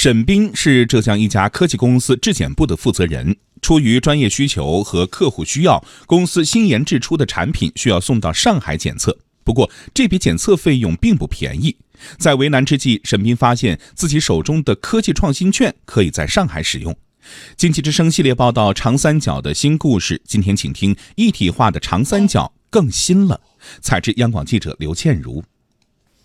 沈斌是浙江一家科技公司质检部的负责人。出于专业需求和客户需要，公司新研制出的产品需要送到上海检测。不过，这笔检测费用并不便宜。在为难之际，沈斌发现自己手中的科技创新券可以在上海使用。经济之声系列报道：长三角的新故事。今天请听一体化的长三角更新了。采自央广记者刘倩茹。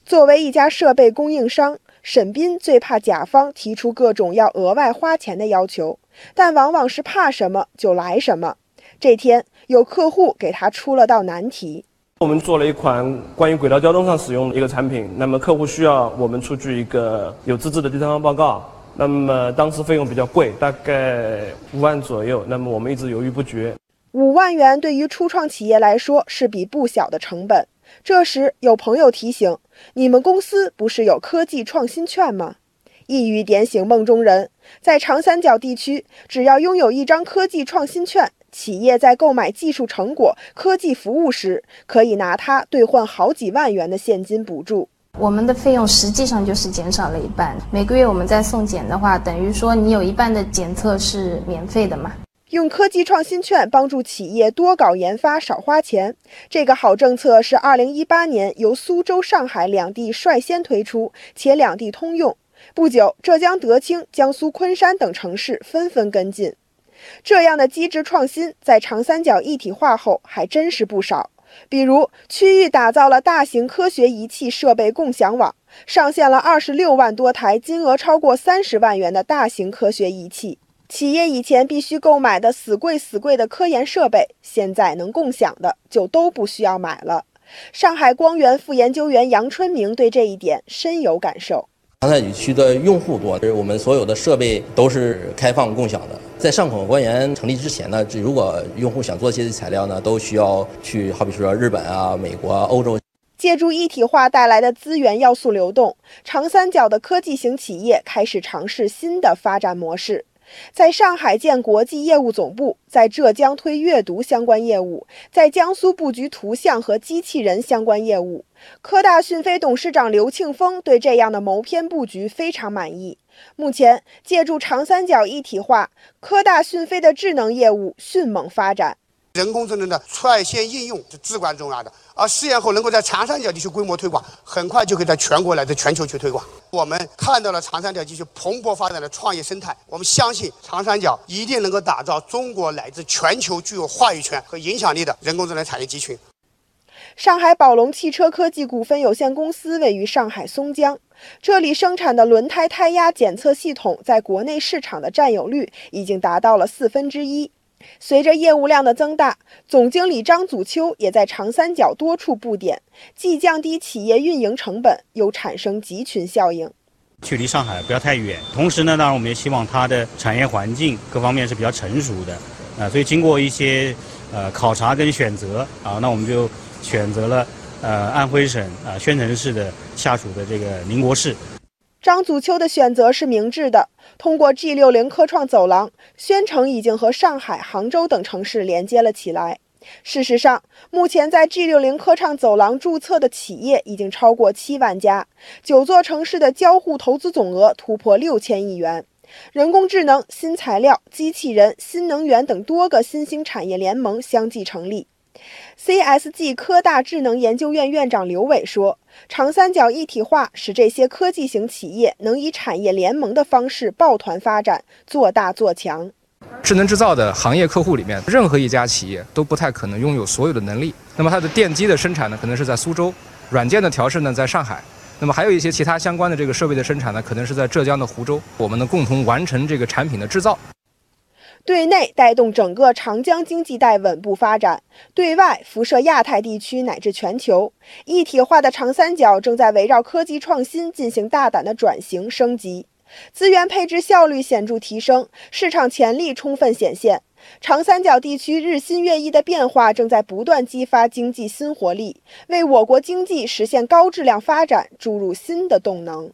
作为一家设备供应商。沈斌最怕甲方提出各种要额外花钱的要求，但往往是怕什么就来什么。这天，有客户给他出了道难题。我们做了一款关于轨道交通上使用的一个产品，那么客户需要我们出具一个有资质的第三方报告，那么当时费用比较贵，大概五万左右，那么我们一直犹豫不决。五万元对于初创企业来说是笔不小的成本。这时，有朋友提醒：“你们公司不是有科技创新券吗？”一语点醒梦中人，在长三角地区，只要拥有一张科技创新券，企业在购买技术成果、科技服务时，可以拿它兑换好几万元的现金补助。我们的费用实际上就是减少了一半。每个月我们在送检的话，等于说你有一半的检测是免费的嘛。用科技创新券帮助企业多搞研发、少花钱，这个好政策是2018年由苏州、上海两地率先推出，且两地通用。不久，浙江德清、江苏昆山等城市纷纷跟进。这样的机制创新，在长三角一体化后还真是不少。比如，区域打造了大型科学仪器设备共享网，上线了26万多台金额超过30万元的大型科学仪器。企业以前必须购买的死贵死贵的科研设备，现在能共享的就都不需要买了。上海光源副研究员杨春明对这一点深有感受。长三角地区的用户多，我们所有的设备都是开放共享的。在上口光源成立之前呢，如果用户想做这些材料呢，都需要去，好比说日本啊、美国、欧洲。借助一体化带来的资源要素流动，长三角的科技型企业开始尝试新的发展模式。在上海建国际业务总部，在浙江推阅读相关业务，在江苏布局图像和机器人相关业务。科大讯飞董事长刘庆峰对这样的谋篇布局非常满意。目前，借助长三角一体化，科大讯飞的智能业务迅猛发展。人工智能的率先应用是至关重要的，而试验后能够在长三角地区规模推广，很快就可以在全国乃至全球去推广。我们看到了长三角地区蓬勃发展的创业生态，我们相信长三角一定能够打造中国乃至全球具有话语权和影响力的人工智能产业集群。上海宝龙汽车科技股份有限公司位于上海松江，这里生产的轮胎胎压检测系统在国内市场的占有率已经达到了四分之一。随着业务量的增大，总经理张祖秋也在长三角多处布点，既降低企业运营成本，又产生集群效应。距离上海不要太远，同时呢，当然我们也希望它的产业环境各方面是比较成熟的，啊，所以经过一些呃考察跟选择啊，那我们就选择了呃安徽省啊宣城市的下属的这个宁国市。张祖秋的选择是明智的。通过 G 六零科创走廊，宣城已经和上海、杭州等城市连接了起来。事实上，目前在 G 六零科创走廊注册的企业已经超过七万家，九座城市的交互投资总额突破六千亿元。人工智能、新材料、机器人、新能源等多个新兴产业联盟相继成立。CSG 科大智能研究院院长刘伟说：“长三角一体化使这些科技型企业能以产业联盟的方式抱团发展，做大做强。智能制造的行业客户里面，任何一家企业都不太可能拥有所有的能力。那么它的电机的生产呢，可能是在苏州；软件的调试呢，在上海；那么还有一些其他相关的这个设备的生产呢，可能是在浙江的湖州。我们能共同完成这个产品的制造。”对内带动整个长江经济带稳步发展，对外辐射亚太地区乃至全球。一体化的长三角正在围绕科技创新进行大胆的转型升级，资源配置效率显著提升，市场潜力充分显现。长三角地区日新月异的变化正在不断激发经济新活力，为我国经济实现高质量发展注入新的动能。